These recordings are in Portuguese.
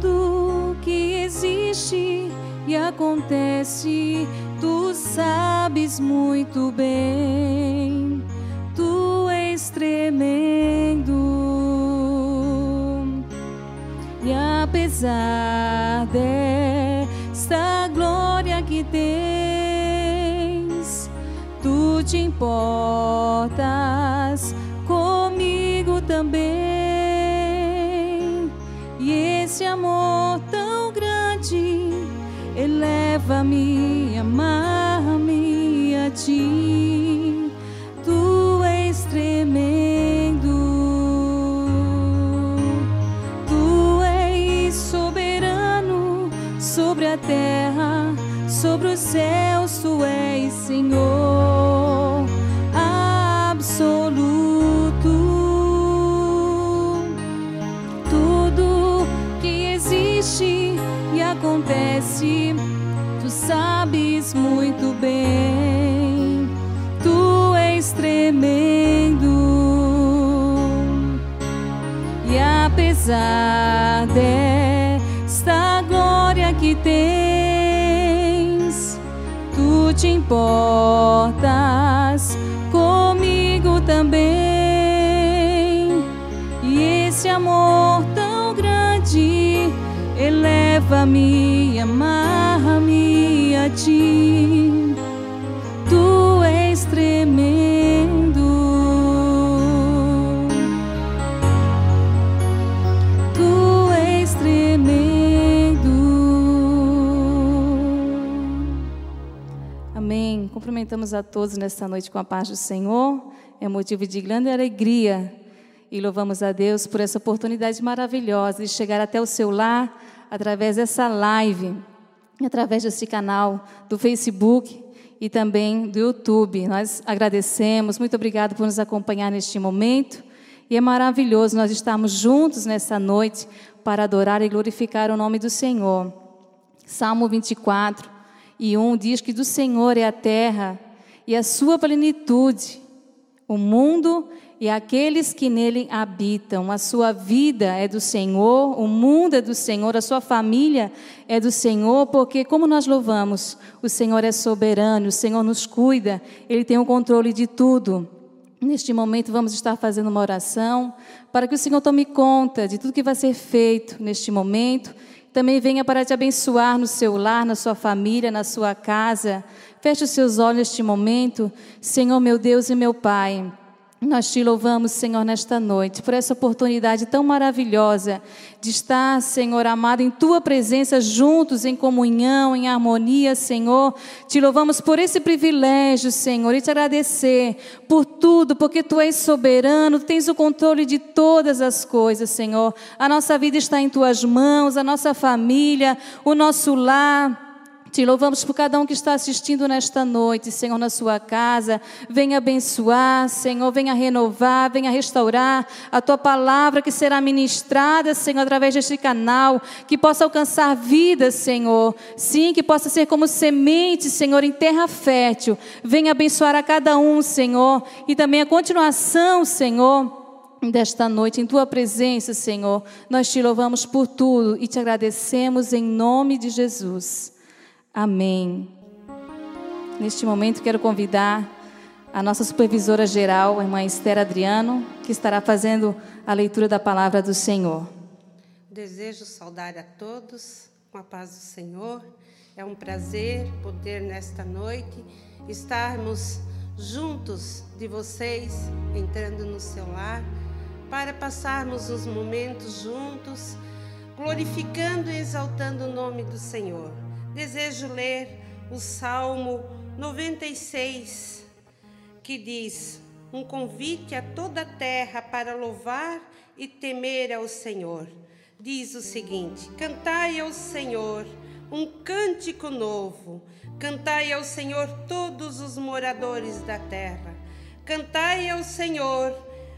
tudo que existe e acontece, tu sabes muito bem. Tu és tremendo. E apesar desta glória que tens, tu te importas comigo também. Amor tão grande eleva-me, bem. Tu és tremendo. E apesar desta glória que tens, tu te importas comigo também. E esse amor tão grande eleva-me, amarra-me A todos nesta noite com a paz do Senhor. É motivo de grande alegria. E louvamos a Deus por essa oportunidade maravilhosa de chegar até o seu lar através dessa live, através desse canal do Facebook e também do YouTube. Nós agradecemos, muito obrigado por nos acompanhar neste momento. E é maravilhoso nós estarmos juntos nessa noite para adorar e glorificar o nome do Senhor. Salmo 24 e 1 diz que do Senhor é a terra e a sua plenitude, o mundo e aqueles que nele habitam. A sua vida é do Senhor, o mundo é do Senhor, a sua família é do Senhor, porque, como nós louvamos, o Senhor é soberano, o Senhor nos cuida, ele tem o controle de tudo. Neste momento, vamos estar fazendo uma oração para que o Senhor tome conta de tudo que vai ser feito neste momento. Também venha para te abençoar no seu lar, na sua família, na sua casa. Feche os seus olhos neste momento, Senhor meu Deus e meu Pai. Nós te louvamos, Senhor, nesta noite, por essa oportunidade tão maravilhosa de estar, Senhor amado, em tua presença, juntos, em comunhão, em harmonia, Senhor. Te louvamos por esse privilégio, Senhor, e te agradecer por tudo, porque tu és soberano, tens o controle de todas as coisas, Senhor. A nossa vida está em tuas mãos, a nossa família, o nosso lar. Te louvamos por cada um que está assistindo nesta noite, Senhor, na sua casa. Venha abençoar, Senhor, venha renovar, venha restaurar a tua palavra que será ministrada, Senhor, através deste canal, que possa alcançar vidas, Senhor. Sim, que possa ser como semente, Senhor, em terra fértil. Venha abençoar a cada um, Senhor, e também a continuação, Senhor, desta noite, em tua presença, Senhor. Nós te louvamos por tudo e te agradecemos em nome de Jesus. Amém. Neste momento, quero convidar a nossa supervisora geral, a irmã Esther Adriano, que estará fazendo a leitura da palavra do Senhor. Desejo saudar a todos com a paz do Senhor. É um prazer poder, nesta noite, estarmos juntos de vocês, entrando no seu lar, para passarmos os momentos juntos, glorificando e exaltando o nome do Senhor desejo ler o Salmo 96, que diz: Um convite a toda a terra para louvar e temer ao Senhor. Diz o seguinte: Cantai ao Senhor um cântico novo, cantai ao Senhor todos os moradores da terra. Cantai ao Senhor,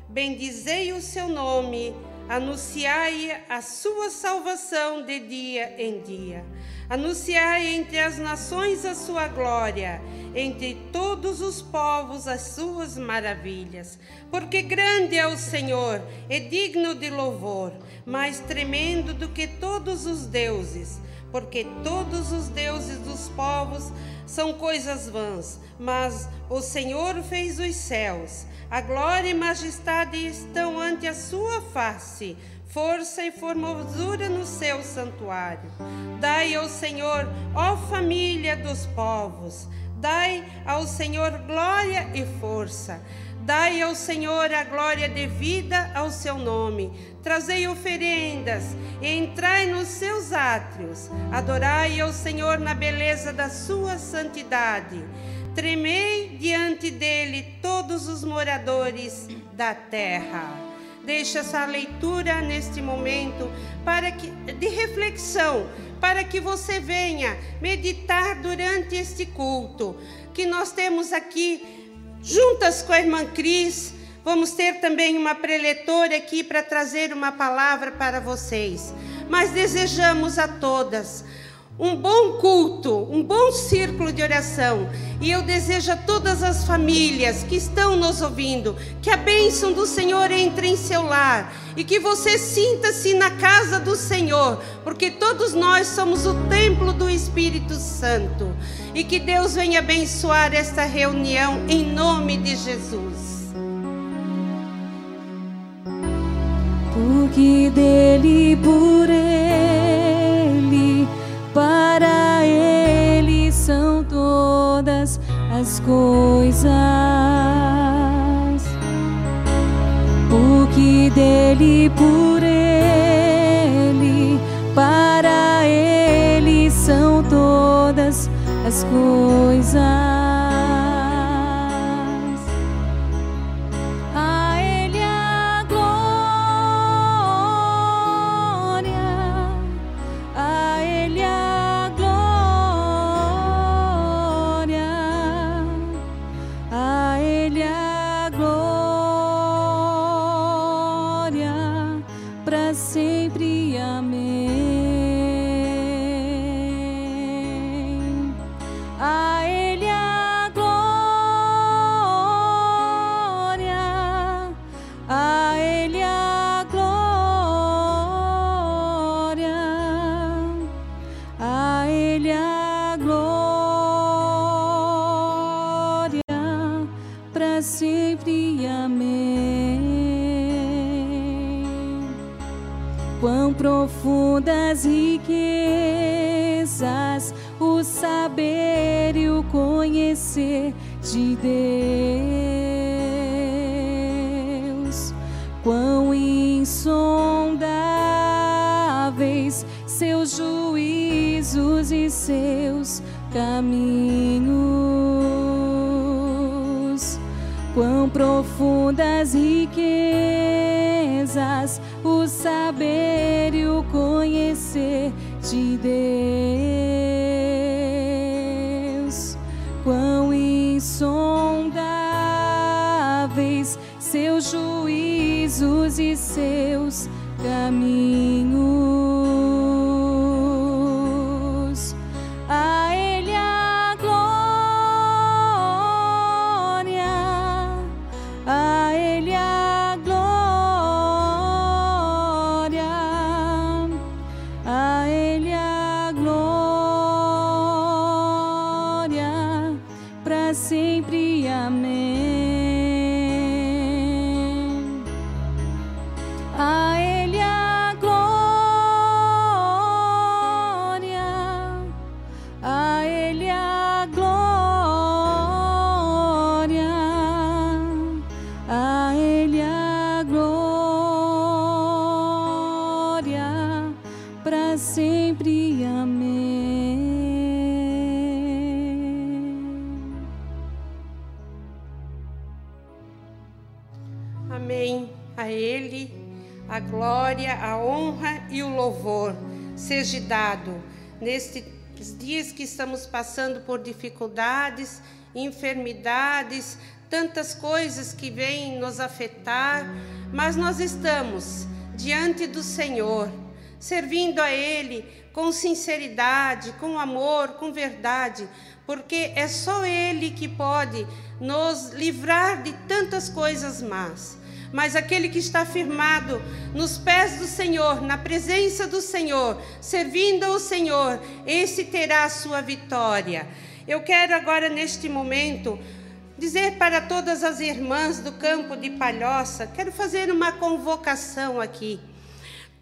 bendizei o seu nome, Anunciai a sua salvação de dia em dia. Anunciai entre as nações a sua glória, entre todos os povos as suas maravilhas. Porque grande é o Senhor, e digno de louvor, mais tremendo do que todos os deuses. Porque todos os deuses dos povos são coisas vãs, mas o Senhor fez os céus. A glória e majestade estão ante a sua face, força e formosura no seu santuário. Dai ao Senhor, ó família dos povos, dai ao Senhor glória e força. Dai ao Senhor a glória devida ao seu nome. Trazei oferendas e entrai nos seus átrios. Adorai ao Senhor na beleza da sua santidade. Tremei diante dele todos os moradores da terra. Deixa essa leitura neste momento para que de reflexão, para que você venha meditar durante este culto que nós temos aqui juntas com a irmã Cris. Vamos ter também uma preletora aqui para trazer uma palavra para vocês. Mas desejamos a todas um bom culto, um bom círculo de oração. E eu desejo a todas as famílias que estão nos ouvindo que a bênção do Senhor entre em seu lar e que você sinta-se na casa do Senhor, porque todos nós somos o templo do Espírito Santo. E que Deus venha abençoar esta reunião em nome de Jesus. Porque dele por para Ele são todas as coisas. O que dele, por Ele, para Ele são todas as coisas. De Deus. Quão insondáveis seus juízos e seus caminhos. Quão profundas riquezas o saber e o conhecer de Deus. Juízos seja dado nestes dias que estamos passando por dificuldades, enfermidades, tantas coisas que vêm nos afetar, mas nós estamos diante do Senhor, servindo a Ele com sinceridade, com amor, com verdade, porque é só Ele que pode nos livrar de tantas coisas más. Mas aquele que está firmado nos pés do Senhor, na presença do Senhor, servindo ao Senhor, esse terá a sua vitória. Eu quero agora, neste momento, dizer para todas as irmãs do campo de Palhoça, quero fazer uma convocação aqui.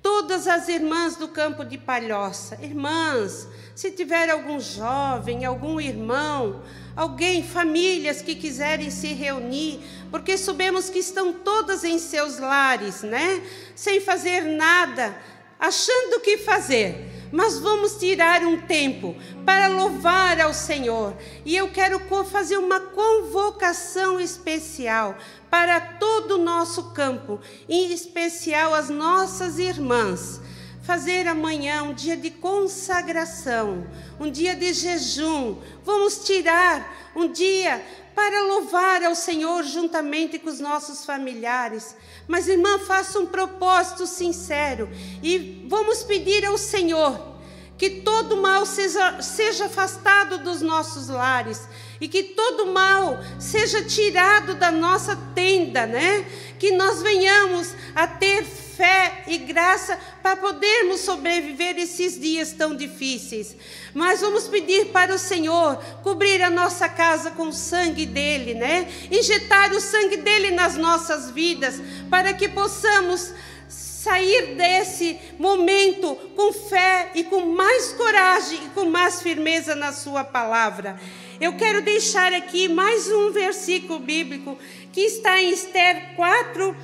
Todas as irmãs do campo de Palhoça, irmãs, se tiver algum jovem, algum irmão, alguém, famílias que quiserem se reunir, porque sabemos que estão todas em seus lares, né? Sem fazer nada, achando o que fazer mas vamos tirar um tempo para louvar ao Senhor. E eu quero fazer uma convocação especial para todo o nosso campo, em especial as nossas irmãs. Fazer amanhã um dia de consagração, um dia de jejum. Vamos tirar um dia para louvar ao Senhor juntamente com os nossos familiares. Mas, irmã, faça um propósito sincero e vamos pedir ao Senhor que todo mal seja, seja afastado dos nossos lares e que todo mal seja tirado da nossa tenda, né? Que nós venhamos a ter fé e graça para podermos sobreviver esses dias tão difíceis. Mas vamos pedir para o Senhor cobrir a nossa casa com o sangue dele, né? Injetar o sangue dele nas nossas vidas, para que possamos sair desse momento com fé e com mais coragem e com mais firmeza na Sua palavra. Eu quero deixar aqui mais um versículo bíblico que está em Esther 4,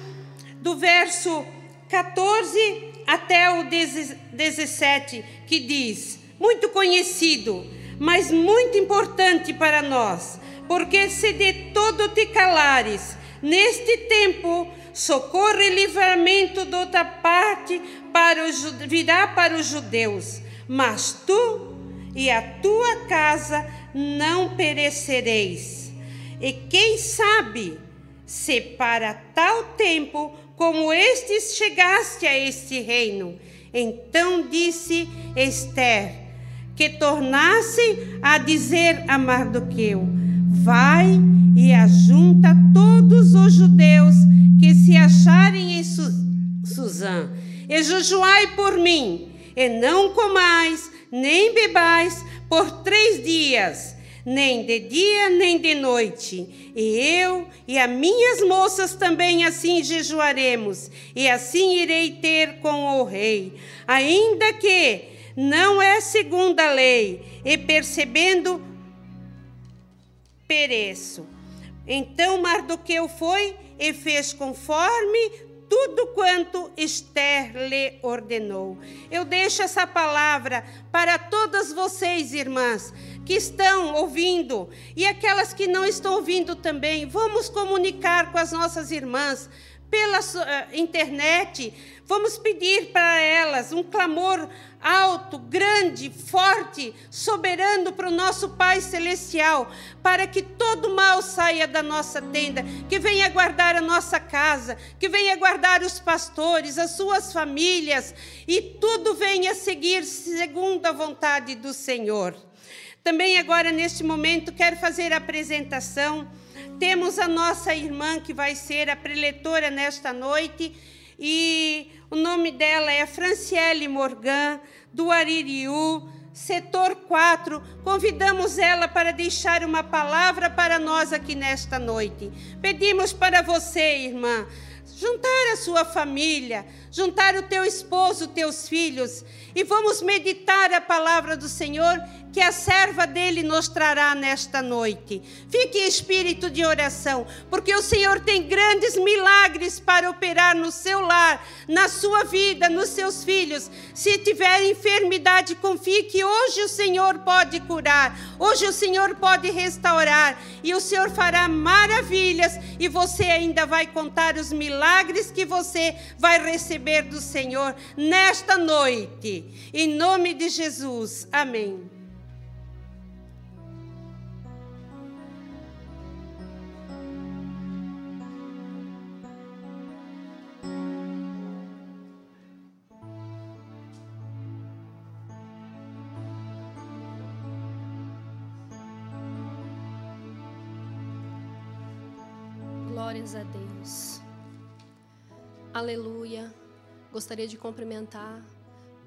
do verso 14 até o 17, que diz: muito conhecido, mas muito importante para nós, porque se de todo te calares, neste tempo socorro e livramento de outra parte para os, virá para os judeus, mas tu e a tua casa não perecereis. E quem sabe se para tal tempo como estes chegaste a este reino. Então disse Esther, que tornasse a dizer a Mardoqueu: Vai e ajunta todos os judeus que se acharem em Su Suzã, e jejuai por mim, e não comais, nem bebais por três dias, nem de dia nem de noite. E eu e as minhas moças também assim jejuaremos, e assim irei ter com o rei, ainda que não é segundo a lei, e percebendo, pereço. Então Mardoqueu foi e fez conforme tudo quanto Esther lhe ordenou. Eu deixo essa palavra para todas vocês, irmãs, que estão ouvindo e aquelas que não estão ouvindo também. Vamos comunicar com as nossas irmãs pela uh, internet. Vamos pedir para elas um clamor alto, grande, forte, soberano para o nosso Pai Celestial, para que todo mal saia da nossa tenda, que venha guardar a nossa casa, que venha guardar os pastores, as suas famílias, e tudo venha seguir segundo a vontade do Senhor. Também agora, neste momento, quero fazer a apresentação. Temos a nossa irmã que vai ser a preletora nesta noite, e o nome dela é Franciele Morgan, do Aririu, setor 4. Convidamos ela para deixar uma palavra para nós aqui nesta noite. Pedimos para você, irmã, juntar a sua família, juntar o teu esposo, teus filhos, e vamos meditar a palavra do Senhor que a serva dele nos trará nesta noite. Fique em espírito de oração, porque o Senhor tem grandes milagres para operar no seu lar, na sua vida, nos seus filhos. Se tiver enfermidade, confie que hoje o Senhor pode curar, hoje o Senhor pode restaurar, e o Senhor fará maravilhas, e você ainda vai contar os milagres que você vai receber do Senhor nesta noite. Em nome de Jesus. Amém. Aleluia. Gostaria de cumprimentar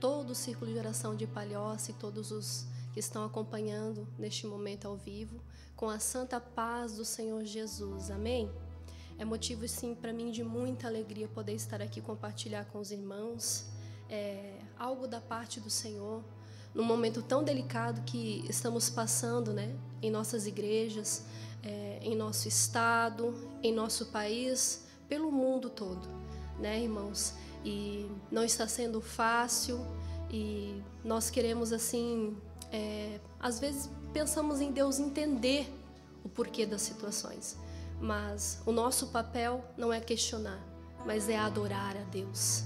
todo o círculo de oração de Palhoça e todos os que estão acompanhando neste momento ao vivo, com a santa paz do Senhor Jesus. Amém? É motivo, sim, para mim de muita alegria poder estar aqui compartilhar com os irmãos é, algo da parte do Senhor, num momento tão delicado que estamos passando né, em nossas igrejas, é, em nosso estado, em nosso país, pelo mundo todo, né, irmãos? E não está sendo fácil e nós queremos, assim, é, às vezes pensamos em Deus entender o porquê das situações, mas o nosso papel não é questionar, mas é adorar a Deus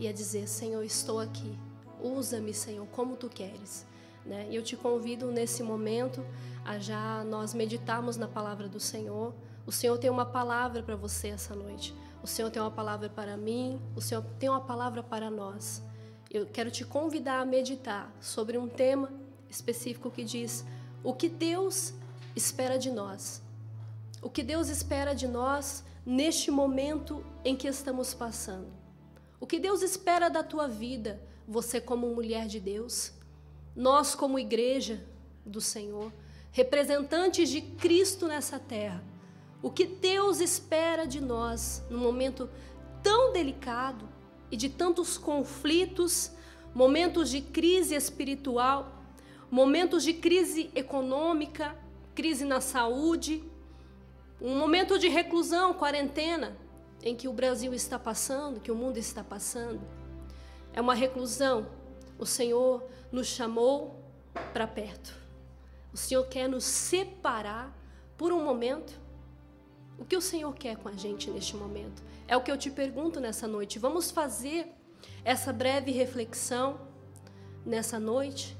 e é dizer: Senhor, estou aqui, usa-me, Senhor, como tu queres. Né? E eu te convido nesse momento a já nós meditarmos na palavra do Senhor. O Senhor tem uma palavra para você essa noite. O Senhor tem uma palavra para mim. O Senhor tem uma palavra para nós. Eu quero te convidar a meditar sobre um tema específico que diz o que Deus espera de nós. O que Deus espera de nós neste momento em que estamos passando. O que Deus espera da tua vida, você como mulher de Deus, nós como igreja do Senhor, representantes de Cristo nessa terra. O que Deus espera de nós num momento tão delicado e de tantos conflitos, momentos de crise espiritual, momentos de crise econômica, crise na saúde, um momento de reclusão, quarentena, em que o Brasil está passando, que o mundo está passando. É uma reclusão. O Senhor nos chamou para perto. O Senhor quer nos separar por um momento. O que o Senhor quer com a gente neste momento? É o que eu te pergunto nessa noite. Vamos fazer essa breve reflexão nessa noite?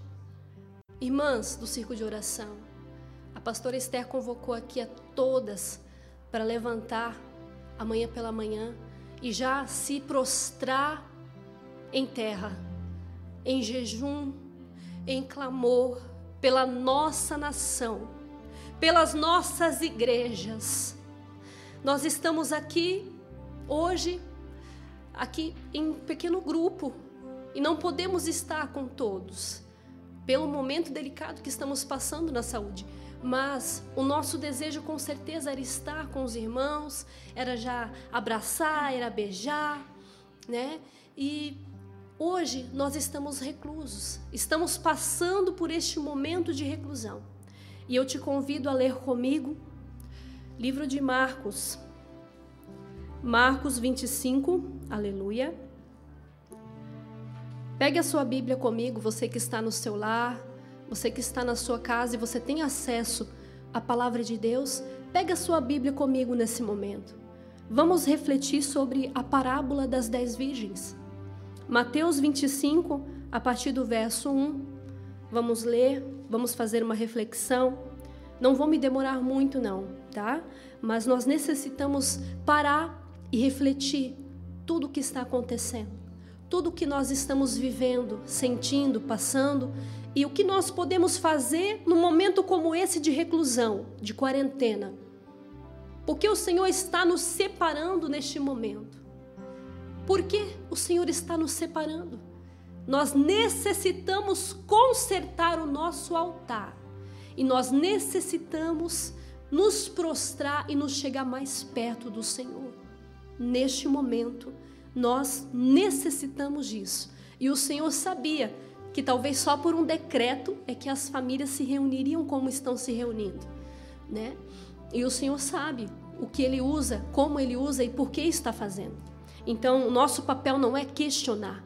Irmãs do Circo de Oração, a pastora Esther convocou aqui a todas para levantar amanhã pela manhã e já se prostrar em terra, em jejum, em clamor pela nossa nação, pelas nossas igrejas. Nós estamos aqui hoje, aqui em um pequeno grupo, e não podemos estar com todos, pelo momento delicado que estamos passando na saúde. Mas o nosso desejo com certeza era estar com os irmãos, era já abraçar, era beijar, né? E Hoje nós estamos reclusos, estamos passando por este momento de reclusão. E eu te convido a ler comigo livro de Marcos, Marcos 25, aleluia. Pegue a sua Bíblia comigo, você que está no seu lar, você que está na sua casa e você tem acesso à palavra de Deus, pegue a sua Bíblia comigo nesse momento. Vamos refletir sobre a parábola das dez virgens. Mateus 25, a partir do verso 1. Vamos ler, vamos fazer uma reflexão. Não vou me demorar muito, não, tá? Mas nós necessitamos parar e refletir tudo o que está acontecendo, tudo o que nós estamos vivendo, sentindo, passando e o que nós podemos fazer num momento como esse de reclusão, de quarentena. Porque o Senhor está nos separando neste momento. Por que o Senhor está nos separando? Nós necessitamos consertar o nosso altar. E nós necessitamos nos prostrar e nos chegar mais perto do Senhor. Neste momento, nós necessitamos disso. E o Senhor sabia que talvez só por um decreto é que as famílias se reuniriam como estão se reunindo, né? E o Senhor sabe o que ele usa, como ele usa e por que está fazendo. Então, o nosso papel não é questionar.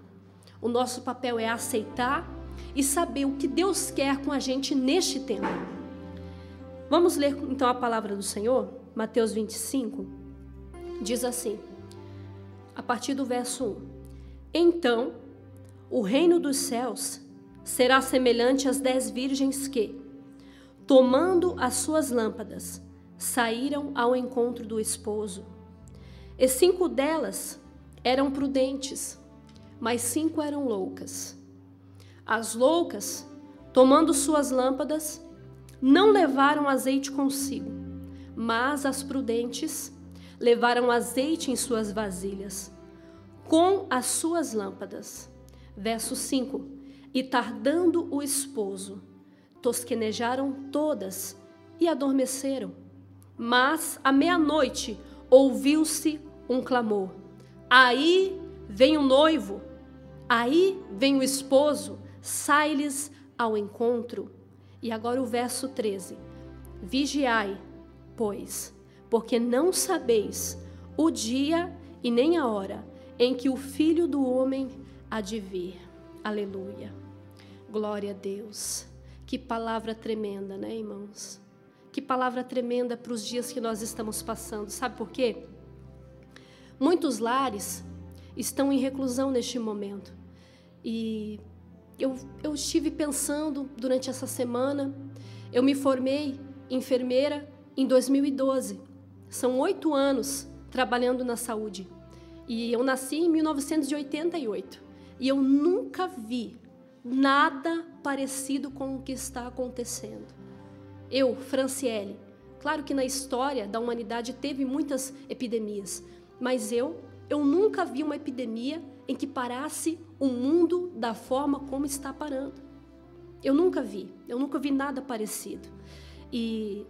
O nosso papel é aceitar e saber o que Deus quer com a gente neste tempo. Vamos ler então a palavra do Senhor? Mateus 25 diz assim, a partir do verso 1: Então o reino dos céus será semelhante às dez virgens que, tomando as suas lâmpadas, saíram ao encontro do esposo. E cinco delas eram prudentes, mas cinco eram loucas. As loucas, tomando suas lâmpadas, não levaram azeite consigo, mas as prudentes levaram azeite em suas vasilhas, com as suas lâmpadas. Verso 5: E tardando o esposo, tosquenejaram todas e adormeceram. Mas à meia-noite ouviu-se um clamor: Aí vem o noivo, aí vem o esposo, sai-lhes ao encontro. E agora o verso 13: Vigiai, pois, porque não sabeis o dia e nem a hora em que o filho do homem há de vir. Aleluia. Glória a Deus. Que palavra tremenda, né, irmãos? Que palavra tremenda para os dias que nós estamos passando. Sabe por quê? Muitos lares estão em reclusão neste momento. E eu, eu estive pensando durante essa semana. Eu me formei enfermeira em 2012. São oito anos trabalhando na saúde. E eu nasci em 1988. E eu nunca vi nada parecido com o que está acontecendo. Eu, Franciele, claro que na história da humanidade teve muitas epidemias, mas eu, eu nunca vi uma epidemia em que parasse o mundo da forma como está parando. Eu nunca vi, eu nunca vi nada parecido. E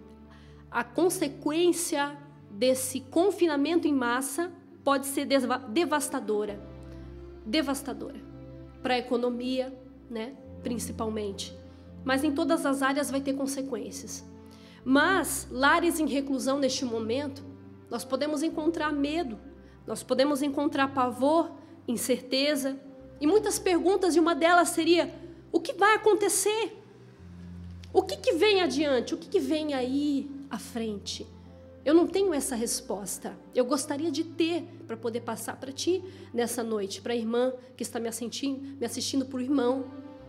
a consequência desse confinamento em massa pode ser devastadora. Devastadora. Para a economia, né? principalmente. Mas em todas as áreas vai ter consequências. Mas lares em reclusão neste momento, nós podemos encontrar medo, nós podemos encontrar pavor, incerteza e muitas perguntas, e uma delas seria: o que vai acontecer? O que, que vem adiante? O que, que vem aí à frente? Eu não tenho essa resposta. Eu gostaria de ter para poder passar para ti nessa noite, para a irmã que está me assistindo, me assistindo para o irmão,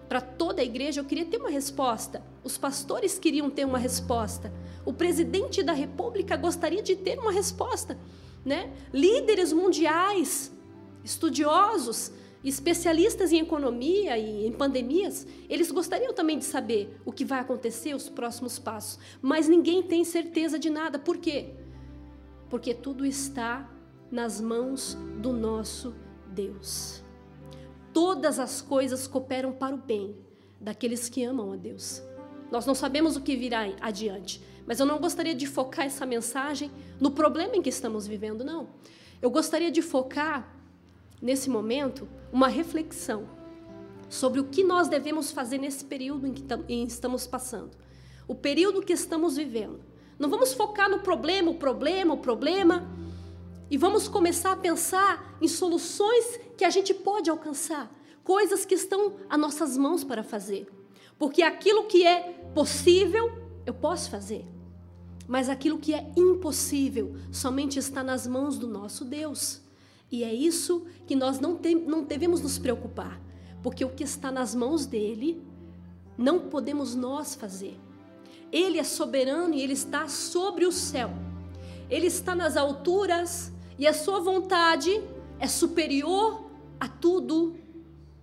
para toda a igreja. Eu queria ter uma resposta. Os pastores queriam ter uma resposta. O presidente da República gostaria de ter uma resposta, né? Líderes mundiais, estudiosos, especialistas em economia e em pandemias, eles gostariam também de saber o que vai acontecer, os próximos passos. Mas ninguém tem certeza de nada. Por quê? Porque tudo está nas mãos do nosso Deus. Todas as coisas cooperam para o bem daqueles que amam a Deus. Nós não sabemos o que virá adiante, mas eu não gostaria de focar essa mensagem no problema em que estamos vivendo, não. Eu gostaria de focar nesse momento, uma reflexão sobre o que nós devemos fazer nesse período em que estamos passando, o período que estamos vivendo. Não vamos focar no problema, o problema, o problema, e vamos começar a pensar em soluções que a gente pode alcançar, coisas que estão a nossas mãos para fazer. Porque aquilo que é possível, eu posso fazer. Mas aquilo que é impossível somente está nas mãos do nosso Deus. E é isso que nós não, tem, não devemos nos preocupar, porque o que está nas mãos dele não podemos nós fazer. Ele é soberano e ele está sobre o céu. Ele está nas alturas e a sua vontade é superior a tudo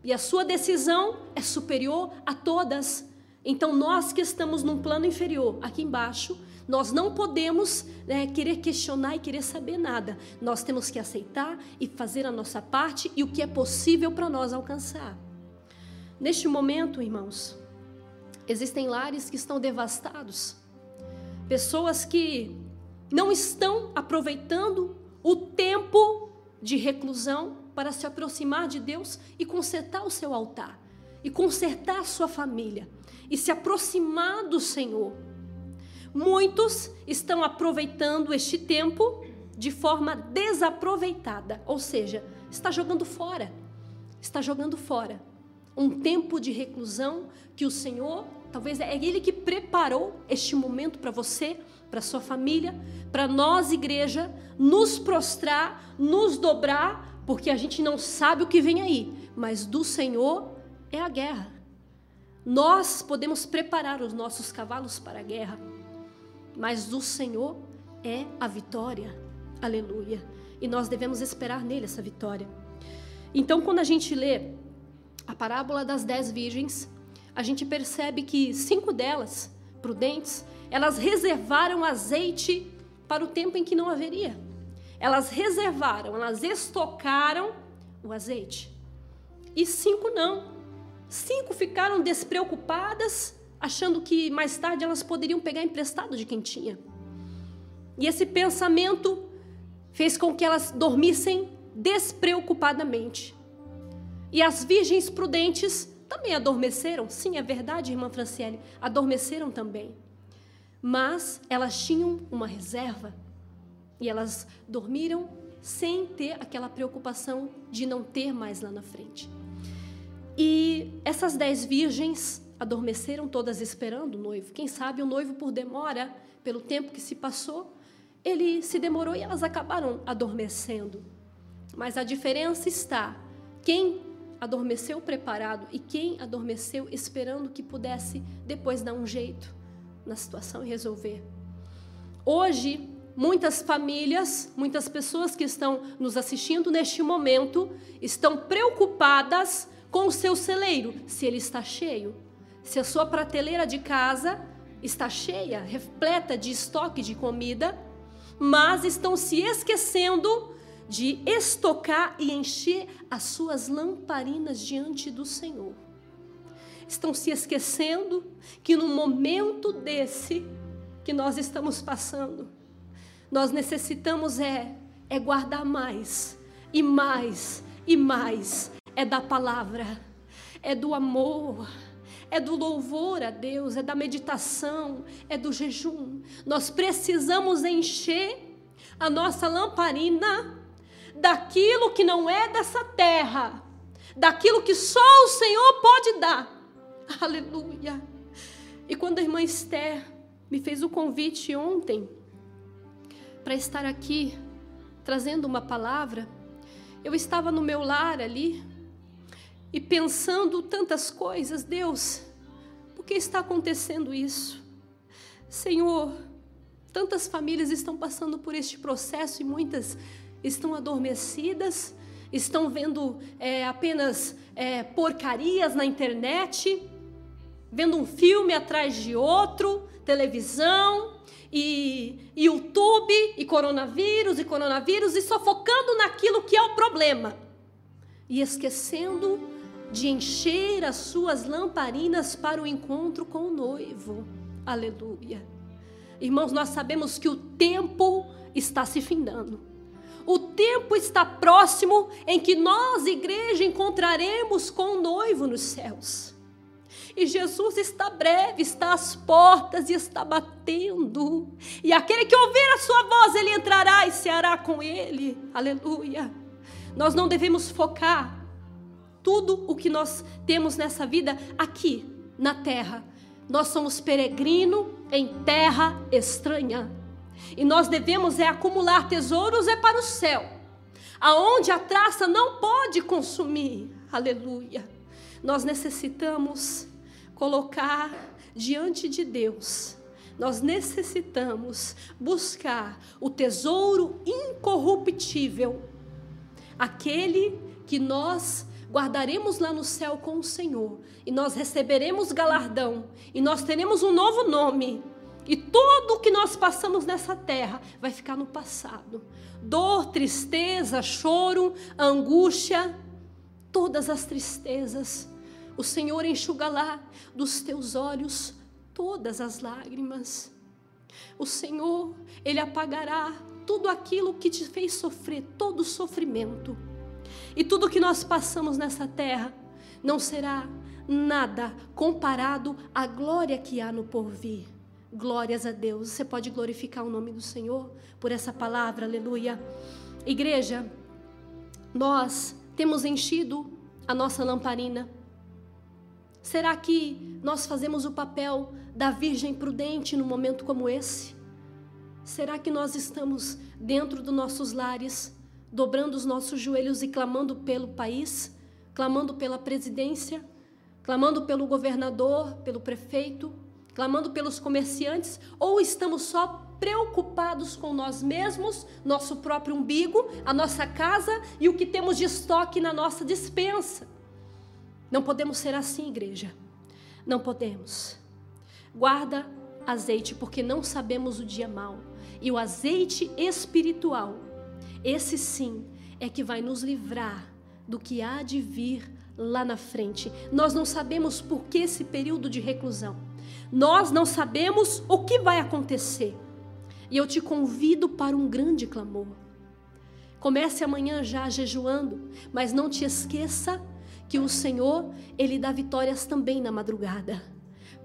e a sua decisão é superior a todas. Então nós que estamos num plano inferior, aqui embaixo, nós não podemos né, querer questionar e querer saber nada. Nós temos que aceitar e fazer a nossa parte e o que é possível para nós alcançar. Neste momento, irmãos, existem lares que estão devastados, pessoas que não estão aproveitando o tempo de reclusão para se aproximar de Deus e consertar o seu altar, e consertar a sua família, e se aproximar do Senhor. Muitos estão aproveitando este tempo de forma desaproveitada, ou seja, está jogando fora. Está jogando fora um tempo de reclusão que o Senhor, talvez é Ele que preparou este momento para você, para sua família, para nós, igreja, nos prostrar, nos dobrar, porque a gente não sabe o que vem aí, mas do Senhor é a guerra. Nós podemos preparar os nossos cavalos para a guerra, mas do Senhor é a vitória. Aleluia. E nós devemos esperar nele essa vitória. Então, quando a gente lê a parábola das dez virgens, a gente percebe que cinco delas, prudentes, elas reservaram azeite para o tempo em que não haveria. elas reservaram, elas estocaram o azeite. E cinco não. Cinco ficaram despreocupadas, achando que mais tarde elas poderiam pegar emprestado de quem tinha. E esse pensamento fez com que elas dormissem despreocupadamente. E as virgens prudentes também adormeceram. Sim, é verdade, irmã Franciele, adormeceram também. Mas elas tinham uma reserva e elas dormiram sem ter aquela preocupação de não ter mais lá na frente. E essas dez virgens adormeceram todas esperando o noivo. Quem sabe o noivo, por demora, pelo tempo que se passou, ele se demorou e elas acabaram adormecendo. Mas a diferença está: quem adormeceu preparado e quem adormeceu esperando que pudesse depois dar um jeito na situação e resolver. Hoje, muitas famílias, muitas pessoas que estão nos assistindo neste momento, estão preocupadas com o seu celeiro, se ele está cheio, se a sua prateleira de casa está cheia, repleta de estoque de comida, mas estão se esquecendo de estocar e encher as suas lamparinas diante do Senhor. Estão se esquecendo que no momento desse que nós estamos passando, nós necessitamos é, é guardar mais e mais e mais é da palavra, é do amor, é do louvor a Deus, é da meditação, é do jejum. Nós precisamos encher a nossa lamparina daquilo que não é dessa terra, daquilo que só o Senhor pode dar. Aleluia. E quando a irmã Esther me fez o convite ontem para estar aqui trazendo uma palavra, eu estava no meu lar ali e pensando tantas coisas, Deus, por que está acontecendo isso? Senhor, tantas famílias estão passando por este processo e muitas estão adormecidas, estão vendo é, apenas é, porcarias na internet, vendo um filme atrás de outro, televisão, e, YouTube, e coronavírus, e coronavírus, e só focando naquilo que é o problema, e esquecendo de encher as suas lamparinas para o encontro com o noivo. Aleluia. Irmãos, nós sabemos que o tempo está se findando. O tempo está próximo em que nós, igreja, encontraremos com o noivo nos céus. E Jesus está breve, está às portas e está batendo. E aquele que ouvir a sua voz, ele entrará e se hará com ele. Aleluia. Nós não devemos focar tudo o que nós temos nessa vida aqui, na terra. Nós somos peregrino em terra estranha. E nós devemos é acumular tesouros é para o céu, aonde a traça não pode consumir. Aleluia. Nós necessitamos colocar diante de Deus. Nós necessitamos buscar o tesouro incorruptível, aquele que nós guardaremos lá no céu com o Senhor, e nós receberemos galardão, e nós teremos um novo nome e tudo o que nós passamos nessa terra vai ficar no passado. Dor, tristeza, choro, angústia, todas as tristezas. O Senhor enxugará dos teus olhos todas as lágrimas. O Senhor, Ele apagará tudo aquilo que te fez sofrer, todo o sofrimento. E tudo que nós passamos nessa terra não será nada comparado à glória que há no porvir. Glórias a Deus. Você pode glorificar o nome do Senhor por essa palavra, aleluia. Igreja, nós temos enchido a nossa lamparina. Será que nós fazemos o papel da Virgem prudente num momento como esse? Será que nós estamos dentro dos nossos lares, dobrando os nossos joelhos e clamando pelo país, clamando pela presidência, clamando pelo governador, pelo prefeito, clamando pelos comerciantes, ou estamos só preocupados com nós mesmos, nosso próprio umbigo, a nossa casa e o que temos de estoque na nossa dispensa. Não podemos ser assim, igreja. Não podemos. Guarda azeite, porque não sabemos o dia mau. E o azeite espiritual esse sim é que vai nos livrar do que há de vir lá na frente. Nós não sabemos por que esse período de reclusão. Nós não sabemos o que vai acontecer. E eu te convido para um grande clamor. Comece amanhã já jejuando, mas não te esqueça que o Senhor, ele dá vitórias também na madrugada.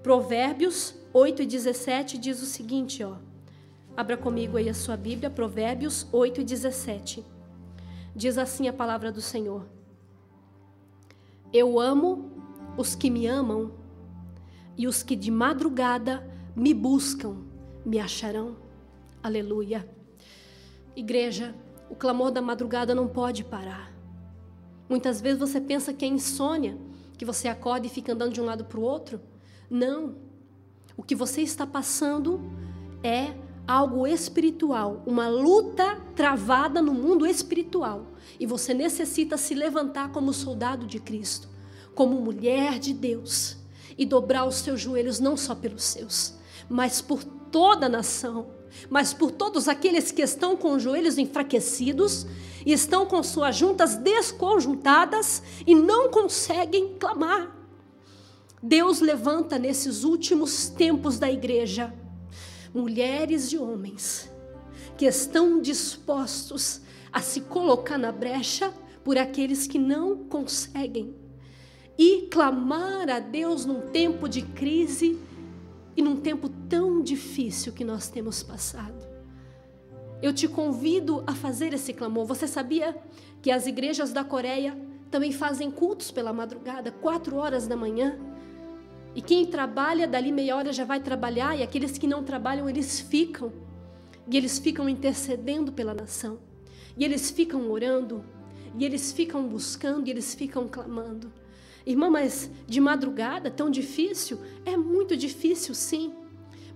Provérbios 8 e 17 diz o seguinte, ó. Abra comigo aí a sua Bíblia, Provérbios 8 e 17. Diz assim a palavra do Senhor: Eu amo os que me amam, e os que de madrugada me buscam, me acharão. Aleluia. Igreja, o clamor da madrugada não pode parar. Muitas vezes você pensa que é insônia, que você acorda e fica andando de um lado para o outro. Não. O que você está passando é algo espiritual, uma luta travada no mundo espiritual. E você necessita se levantar como soldado de Cristo, como mulher de Deus, e dobrar os seus joelhos não só pelos seus, mas por toda a nação, mas por todos aqueles que estão com os joelhos enfraquecidos, e estão com suas juntas desconjuntadas e não conseguem clamar. Deus levanta nesses últimos tempos da igreja mulheres e homens que estão dispostos a se colocar na brecha por aqueles que não conseguem e clamar a Deus num tempo de crise e num tempo tão difícil que nós temos passado. Eu te convido a fazer esse clamor. Você sabia que as igrejas da Coreia também fazem cultos pela madrugada, quatro horas da manhã? E quem trabalha, dali meia hora já vai trabalhar, e aqueles que não trabalham, eles ficam. E eles ficam intercedendo pela nação. E eles ficam orando. E eles ficam buscando. E eles ficam clamando. Irmã, mas de madrugada, tão difícil? É muito difícil, sim.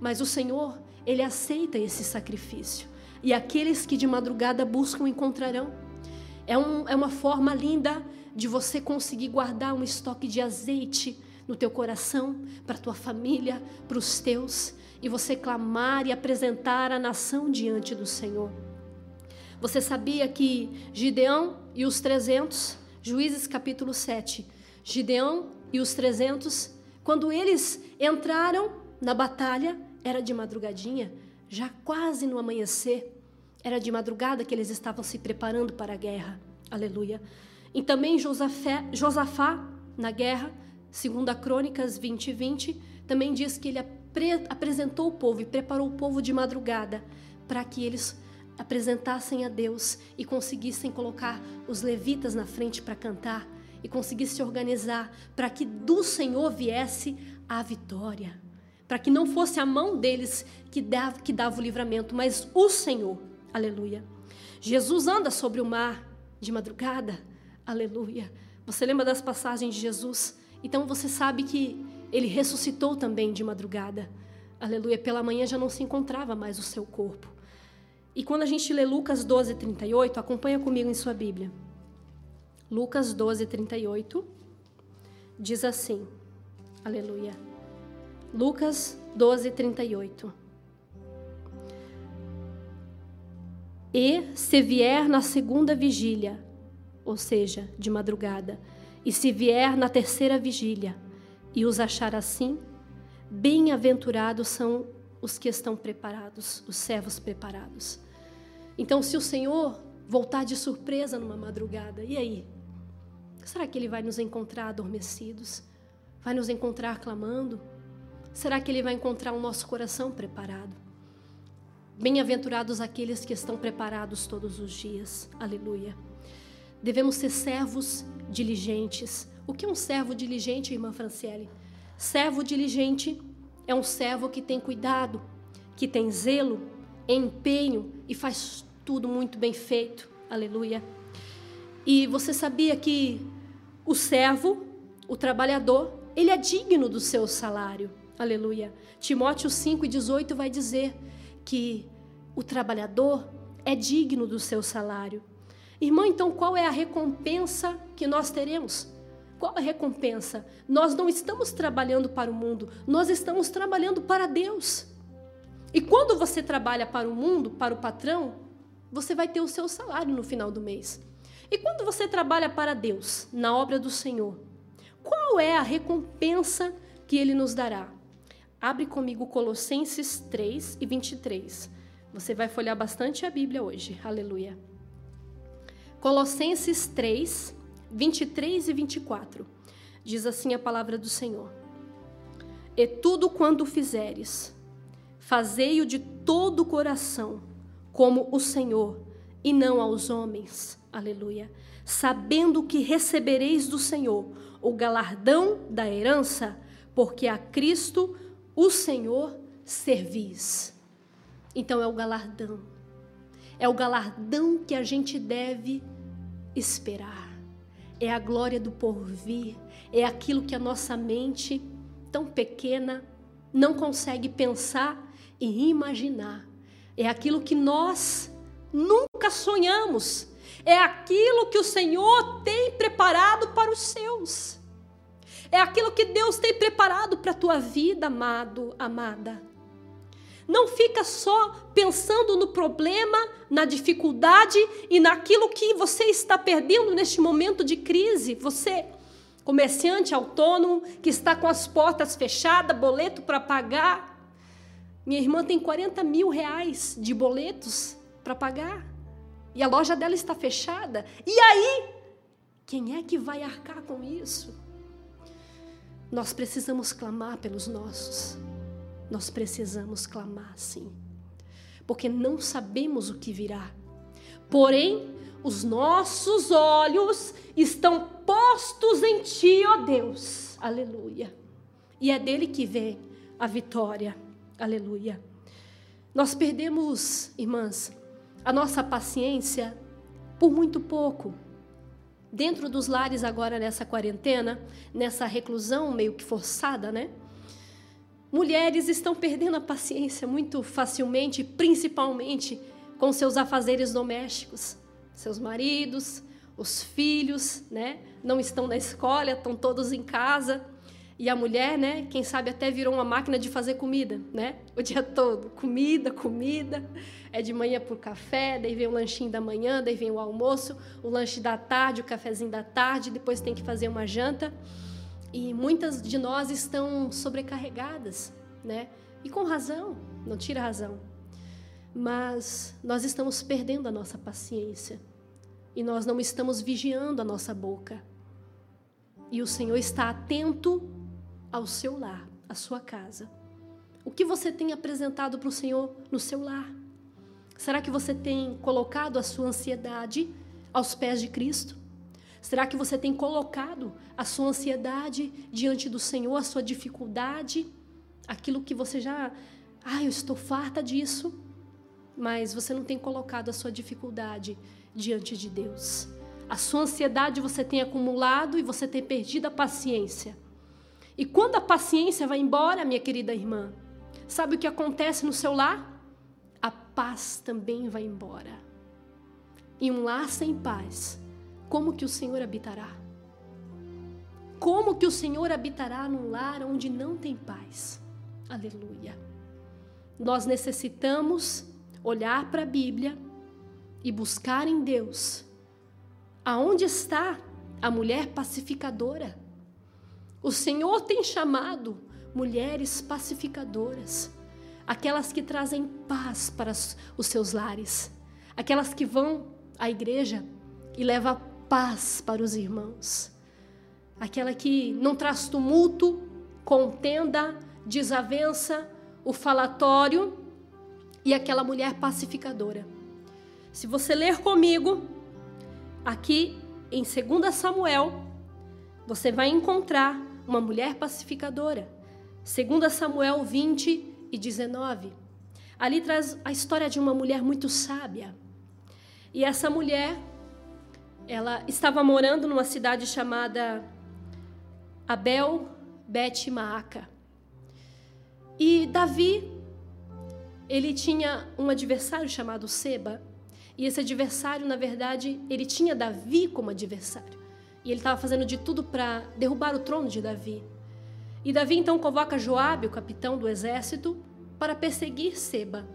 Mas o Senhor, Ele aceita esse sacrifício. E aqueles que de madrugada buscam encontrarão. É, um, é uma forma linda de você conseguir guardar um estoque de azeite no teu coração, para a tua família, para os teus, e você clamar e apresentar a nação diante do Senhor. Você sabia que Gideão e os 300, Juízes capítulo 7, Gideão e os 300, quando eles entraram na batalha, era de madrugadinha, já quase no amanhecer, era de madrugada que eles estavam se preparando para a guerra. Aleluia. E também Josafé, Josafá, na guerra, Segundo a Crônicas 20 e 20, também diz que ele apresentou o povo e preparou o povo de madrugada para que eles apresentassem a Deus e conseguissem colocar os levitas na frente para cantar e conseguissem se organizar para que do Senhor viesse a vitória, para que não fosse a mão deles que dava, que dava o livramento, mas o Senhor. Aleluia. Jesus anda sobre o mar de madrugada. Aleluia. Você lembra das passagens de Jesus? Então você sabe que ele ressuscitou também de madrugada. Aleluia. Pela manhã já não se encontrava mais o seu corpo. E quando a gente lê Lucas 12, 38, acompanha comigo em sua Bíblia. Lucas 12, 38 diz assim. Aleluia. Lucas 12, 38. E se vier na segunda vigília, ou seja, de madrugada, e se vier na terceira vigília e os achar assim, bem-aventurados são os que estão preparados, os servos preparados. Então, se o Senhor voltar de surpresa numa madrugada, e aí? Será que Ele vai nos encontrar adormecidos? Vai nos encontrar clamando? Será que Ele vai encontrar o nosso coração preparado? Bem-aventurados aqueles que estão preparados todos os dias. Aleluia. Devemos ser servos diligentes. O que é um servo diligente, irmã Franciele? Servo diligente é um servo que tem cuidado, que tem zelo, empenho e faz tudo muito bem feito. Aleluia. E você sabia que o servo, o trabalhador, ele é digno do seu salário. Aleluia. Timóteo 5,18 vai dizer que o trabalhador é digno do seu salário. Irmã, então qual é a recompensa que nós teremos? Qual a recompensa? Nós não estamos trabalhando para o mundo, nós estamos trabalhando para Deus. E quando você trabalha para o mundo, para o patrão, você vai ter o seu salário no final do mês. E quando você trabalha para Deus, na obra do Senhor, qual é a recompensa que ele nos dará? Abre comigo Colossenses 3 e 23. Você vai folhear bastante a Bíblia hoje. Aleluia. Colossenses 3, 23 e 24. Diz assim a palavra do Senhor: E tudo quando fizeres, fazei-o de todo o coração, como o Senhor, e não aos homens. Aleluia. Sabendo que recebereis do Senhor o galardão da herança, porque a Cristo, o Senhor, servis. Então é o galardão. É o galardão que a gente deve esperar. É a glória do porvir. É aquilo que a nossa mente, tão pequena, não consegue pensar e imaginar. É aquilo que nós nunca sonhamos é aquilo que o Senhor tem preparado para os seus. É aquilo que Deus tem preparado para a tua vida, amado, amada. Não fica só pensando no problema, na dificuldade e naquilo que você está perdendo neste momento de crise. Você, comerciante autônomo, que está com as portas fechadas, boleto para pagar. Minha irmã tem 40 mil reais de boletos para pagar e a loja dela está fechada. E aí, quem é que vai arcar com isso? Nós precisamos clamar pelos nossos. Nós precisamos clamar, sim. Porque não sabemos o que virá. Porém, os nossos olhos estão postos em Ti, ó Deus. Aleluia. E é dele que vem a vitória. Aleluia. Nós perdemos, irmãs, a nossa paciência por muito pouco. Dentro dos lares agora nessa quarentena, nessa reclusão meio que forçada, né? Mulheres estão perdendo a paciência muito facilmente, principalmente com seus afazeres domésticos. Seus maridos, os filhos, né? Não estão na escola, estão todos em casa. E a mulher, né, quem sabe até virou uma máquina de fazer comida, né? O dia todo, comida, comida. É de manhã por café, daí vem o lanchinho da manhã, daí vem o almoço, o lanche da tarde, o cafezinho da tarde, depois tem que fazer uma janta. E muitas de nós estão sobrecarregadas, né? E com razão, não tira razão. Mas nós estamos perdendo a nossa paciência. E nós não estamos vigiando a nossa boca. E o Senhor está atento ao seu lar, à sua casa. O que você tem apresentado para o Senhor no seu lar? Será que você tem colocado a sua ansiedade aos pés de Cristo? Será que você tem colocado a sua ansiedade diante do Senhor, a sua dificuldade, aquilo que você já, ah, eu estou farta disso, mas você não tem colocado a sua dificuldade diante de Deus. A sua ansiedade você tem acumulado e você tem perdido a paciência. E quando a paciência vai embora, minha querida irmã, sabe o que acontece no seu lar? A paz também vai embora. E um lar sem paz, como que o Senhor habitará? Como que o Senhor habitará num lar onde não tem paz? Aleluia. Nós necessitamos olhar para a Bíblia e buscar em Deus aonde está a mulher pacificadora o Senhor tem chamado mulheres pacificadoras, aquelas que trazem paz para os seus lares, aquelas que vão à igreja e levam paz para os irmãos, aquela que não traz tumulto, contenda, desavença, o falatório e aquela mulher pacificadora. Se você ler comigo, aqui em 2 Samuel, você vai encontrar uma mulher pacificadora. Segundo Samuel 20 e 19. Ali traz a história de uma mulher muito sábia. E essa mulher, ela estava morando numa cidade chamada Abel Bet Maaca. E Davi, ele tinha um adversário chamado Seba. E esse adversário, na verdade, ele tinha Davi como adversário. E ele estava fazendo de tudo para derrubar o trono de Davi. E Davi então convoca Joabe, o capitão do exército, para perseguir Seba.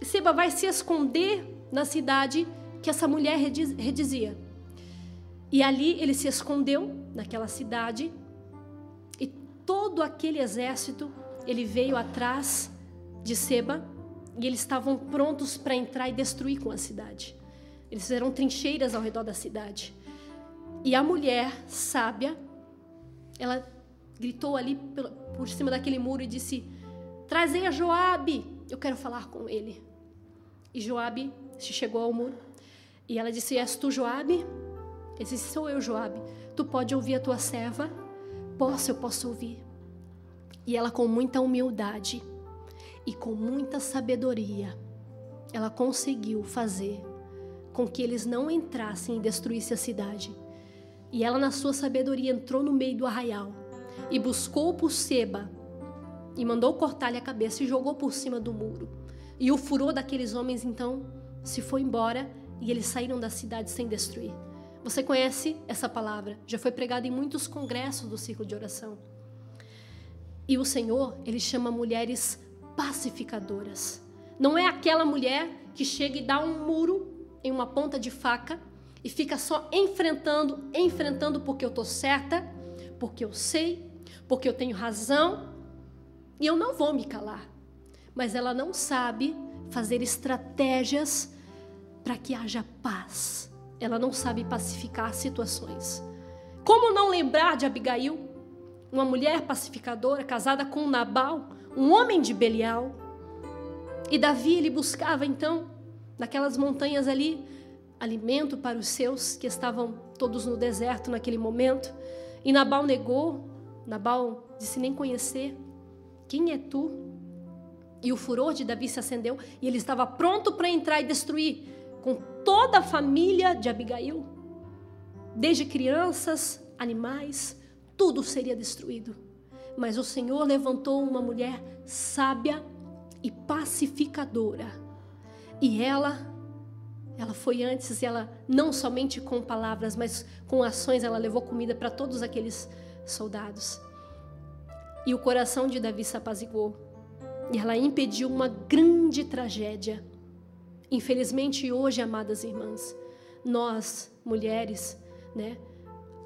E Seba vai se esconder na cidade que essa mulher redizia. E ali ele se escondeu naquela cidade e todo aquele exército ele veio atrás de Seba e eles estavam prontos para entrar e destruir com a cidade. Eles fizeram trincheiras ao redor da cidade. E a mulher sábia, ela gritou ali por cima daquele muro e disse: Trazei a Joabe, eu quero falar com ele. E Joabe chegou ao muro e ela disse: És tu Joabe? Ele disse: Sou eu, Joabe. Tu pode ouvir a tua serva? Posso, eu posso ouvir. E ela, com muita humildade e com muita sabedoria, ela conseguiu fazer com que eles não entrassem e destruíssem a cidade. E ela, na sua sabedoria, entrou no meio do arraial e buscou por Seba e mandou cortar-lhe a cabeça e jogou por cima do muro. E o furor daqueles homens então se foi embora e eles saíram da cidade sem destruir. Você conhece essa palavra? Já foi pregada em muitos congressos do círculo de oração. E o Senhor, ele chama mulheres pacificadoras. Não é aquela mulher que chega e dá um muro em uma ponta de faca e fica só enfrentando, enfrentando porque eu tô certa, porque eu sei, porque eu tenho razão e eu não vou me calar. Mas ela não sabe fazer estratégias para que haja paz. Ela não sabe pacificar situações. Como não lembrar de Abigail, uma mulher pacificadora casada com Nabal, um homem de Belial? E Davi ele buscava então naquelas montanhas ali alimento para os seus que estavam todos no deserto naquele momento. E Nabal negou, Nabal disse nem conhecer. Quem é tu? E o furor de Davi se acendeu e ele estava pronto para entrar e destruir com toda a família de Abigail. Desde crianças, animais, tudo seria destruído. Mas o Senhor levantou uma mulher sábia e pacificadora. E ela, ela foi antes, e ela não somente com palavras, mas com ações, ela levou comida para todos aqueles soldados. E o coração de Davi se apaziguou. E ela impediu uma grande tragédia. Infelizmente, hoje, amadas irmãs, nós, mulheres, né,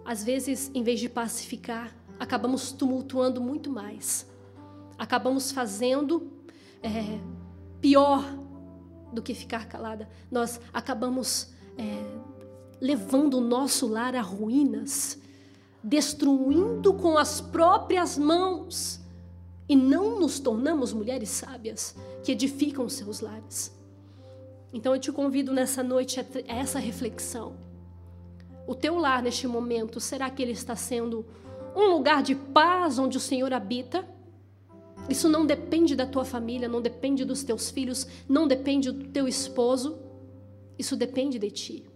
às vezes, em vez de pacificar, acabamos tumultuando muito mais. Acabamos fazendo é, pior do que ficar calada. Nós acabamos é, levando o nosso lar a ruínas, destruindo com as próprias mãos. E não nos tornamos mulheres sábias que edificam seus lares. Então eu te convido nessa noite a essa reflexão. O teu lar neste momento, será que ele está sendo um lugar de paz onde o Senhor habita? Isso não depende da tua família, não depende dos teus filhos, não depende do teu esposo. Isso depende de ti.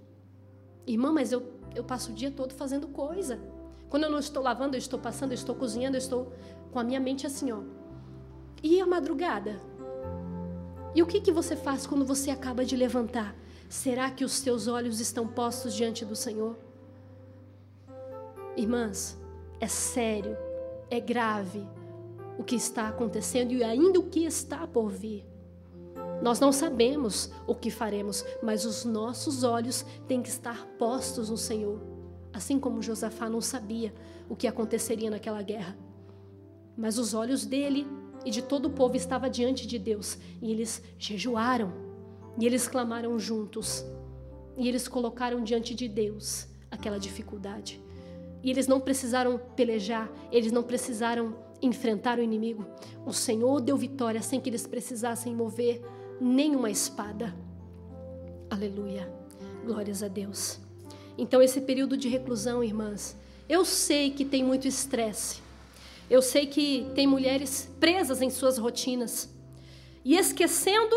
Irmã, mas eu, eu passo o dia todo fazendo coisa. Quando eu não estou lavando, eu estou passando, eu estou cozinhando, eu estou com a minha mente assim, ó. E a madrugada? E o que, que você faz quando você acaba de levantar? Será que os teus olhos estão postos diante do Senhor? Irmãs, é sério, é grave o que está acontecendo e ainda o que está por vir. Nós não sabemos o que faremos, mas os nossos olhos têm que estar postos no Senhor. Assim como Josafá não sabia o que aconteceria naquela guerra. Mas os olhos dele e de todo o povo estava diante de Deus. E eles jejuaram. E eles clamaram juntos. E eles colocaram diante de Deus aquela dificuldade. E eles não precisaram pelejar, eles não precisaram enfrentar o inimigo. O Senhor deu vitória sem que eles precisassem mover nenhuma espada. Aleluia. Glórias a Deus. Então, esse período de reclusão, irmãs, eu sei que tem muito estresse. Eu sei que tem mulheres presas em suas rotinas e esquecendo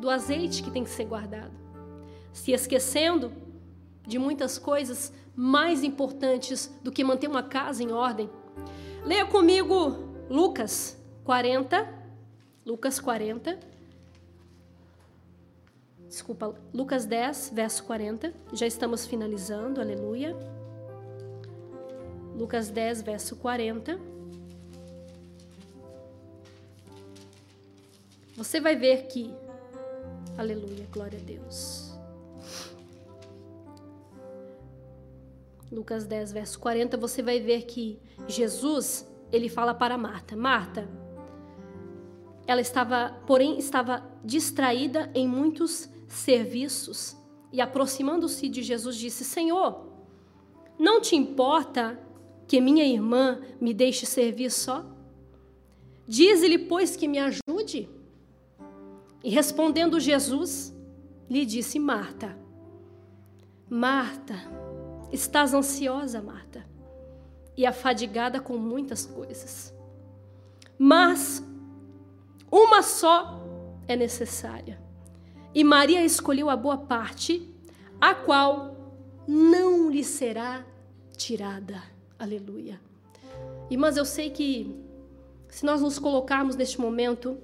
do azeite que tem que ser guardado, se esquecendo de muitas coisas mais importantes do que manter uma casa em ordem. Leia comigo Lucas 40, Lucas 40. Desculpa, Lucas 10, verso 40. Já estamos finalizando, aleluia. Lucas 10, verso 40. Você vai ver que Aleluia, glória a Deus. Lucas 10, verso 40, você vai ver que Jesus, ele fala para Marta: Marta, ela estava, porém, estava distraída em muitos serviços e aproximando-se de Jesus disse: Senhor, não te importa que minha irmã me deixe servir só? Diz-lhe, pois, que me ajude. E respondendo Jesus, lhe disse Marta: Marta, estás ansiosa, Marta, e afadigada com muitas coisas. Mas uma só é necessária. E Maria escolheu a boa parte, a qual não lhe será tirada. Aleluia. Irmãs, eu sei que se nós nos colocarmos neste momento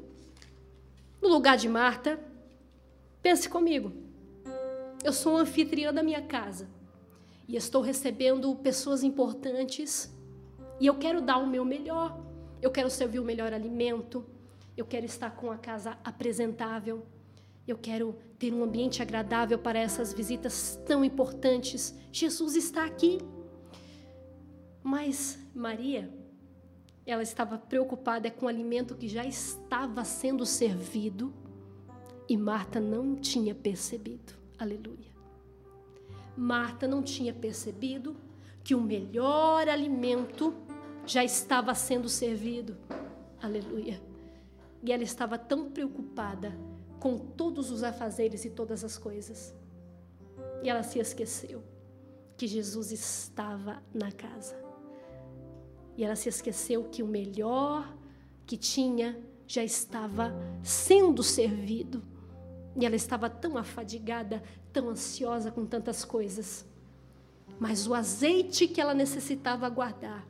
no lugar de Marta, pense comigo. Eu sou anfitriã da minha casa e estou recebendo pessoas importantes e eu quero dar o meu melhor. Eu quero servir o melhor alimento. Eu quero estar com a casa apresentável. Eu quero ter um ambiente agradável para essas visitas tão importantes. Jesus está aqui. Mas Maria, ela estava preocupada com o alimento que já estava sendo servido e Marta não tinha percebido. Aleluia. Marta não tinha percebido que o melhor alimento já estava sendo servido. Aleluia. E ela estava tão preocupada com todos os afazeres e todas as coisas. E ela se esqueceu que Jesus estava na casa. E ela se esqueceu que o melhor que tinha já estava sendo servido. E ela estava tão afadigada, tão ansiosa com tantas coisas. Mas o azeite que ela necessitava guardar,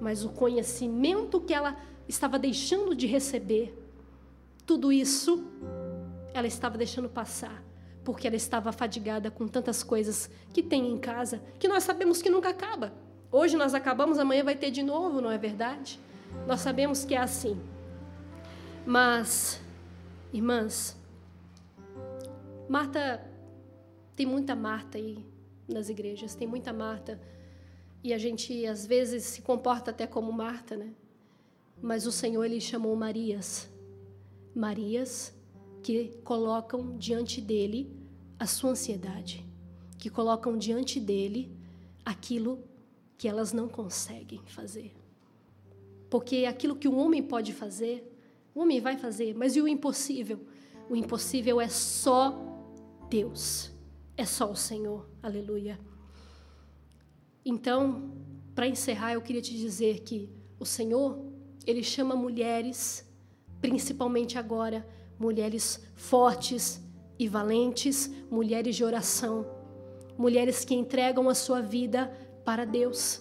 mas o conhecimento que ela estava deixando de receber, tudo isso ela estava deixando passar, porque ela estava fadigada com tantas coisas que tem em casa, que nós sabemos que nunca acaba. Hoje nós acabamos, amanhã vai ter de novo, não é verdade? Nós sabemos que é assim. Mas, irmãs, Marta, tem muita Marta aí nas igrejas, tem muita Marta. E a gente às vezes se comporta até como Marta, né? Mas o Senhor ele chamou Marias. Marias que colocam diante dele a sua ansiedade, que colocam diante dele aquilo que elas não conseguem fazer. Porque aquilo que o homem pode fazer, o homem vai fazer, mas e o impossível? O impossível é só Deus, é só o Senhor. Aleluia. Então, para encerrar, eu queria te dizer que o Senhor ele chama mulheres, principalmente agora, mulheres fortes e valentes, mulheres de oração, mulheres que entregam a sua vida para Deus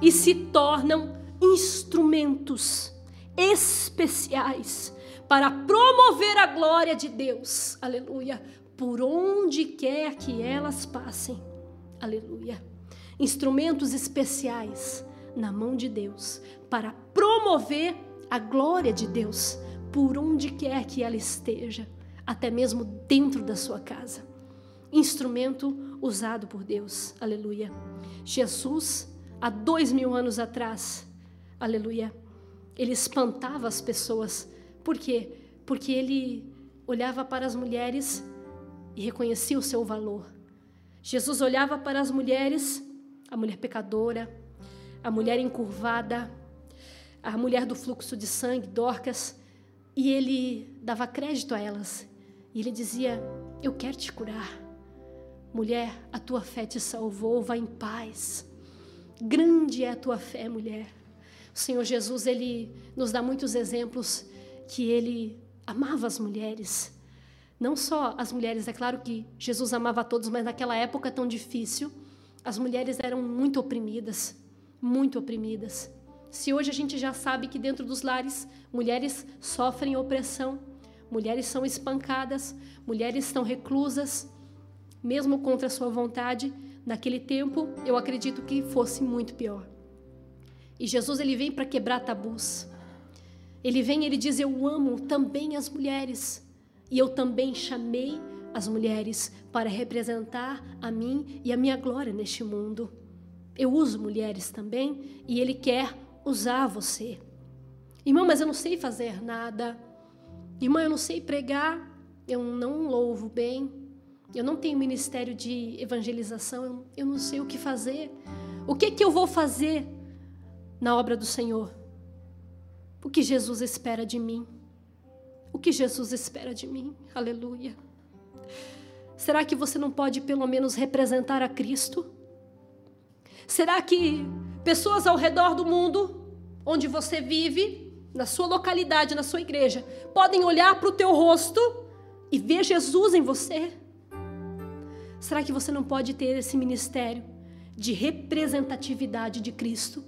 e se tornam instrumentos especiais para promover a glória de Deus. Aleluia. Por onde quer que elas passem. Aleluia. Instrumentos especiais na mão de Deus para promover a glória de Deus por onde quer que ela esteja, até mesmo dentro da sua casa. Instrumento usado por Deus, aleluia. Jesus, há dois mil anos atrás, aleluia, ele espantava as pessoas. Por quê? Porque ele olhava para as mulheres e reconhecia o seu valor. Jesus olhava para as mulheres, a mulher pecadora, a mulher encurvada, a mulher do fluxo de sangue, Dorcas, e ele dava crédito a elas. E ele dizia: Eu quero te curar. Mulher, a tua fé te salvou, vá em paz. Grande é a tua fé, mulher. O Senhor Jesus, ele nos dá muitos exemplos que ele amava as mulheres. Não só as mulheres, é claro que Jesus amava todos, mas naquela época tão difícil, as mulheres eram muito oprimidas, muito oprimidas. Se hoje a gente já sabe que dentro dos lares mulheres sofrem opressão, mulheres são espancadas, mulheres estão reclusas, mesmo contra a sua vontade, naquele tempo eu acredito que fosse muito pior. E Jesus ele vem para quebrar tabus. Ele vem, ele diz: "Eu amo também as mulheres". E eu também chamei as mulheres para representar a mim e a minha glória neste mundo. Eu uso mulheres também e Ele quer usar você. Irmão, mas eu não sei fazer nada. Irmã, eu não sei pregar. Eu não louvo bem. Eu não tenho ministério de evangelização. Eu não sei o que fazer. O que que eu vou fazer na obra do Senhor? O que Jesus espera de mim? O que Jesus espera de mim? Aleluia. Será que você não pode pelo menos representar a Cristo? Será que pessoas ao redor do mundo, onde você vive, na sua localidade, na sua igreja, podem olhar para o teu rosto e ver Jesus em você? Será que você não pode ter esse ministério de representatividade de Cristo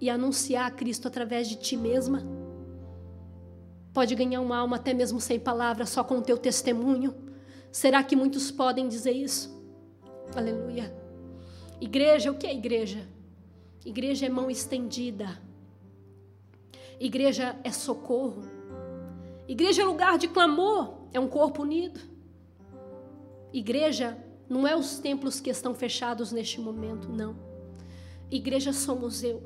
e anunciar a Cristo através de ti mesma? Pode ganhar uma alma até mesmo sem palavras, só com o teu testemunho? Será que muitos podem dizer isso? Aleluia. Igreja, o que é igreja? Igreja é mão estendida. Igreja é socorro. Igreja é lugar de clamor, é um corpo unido. Igreja não é os templos que estão fechados neste momento, não. Igreja somos eu.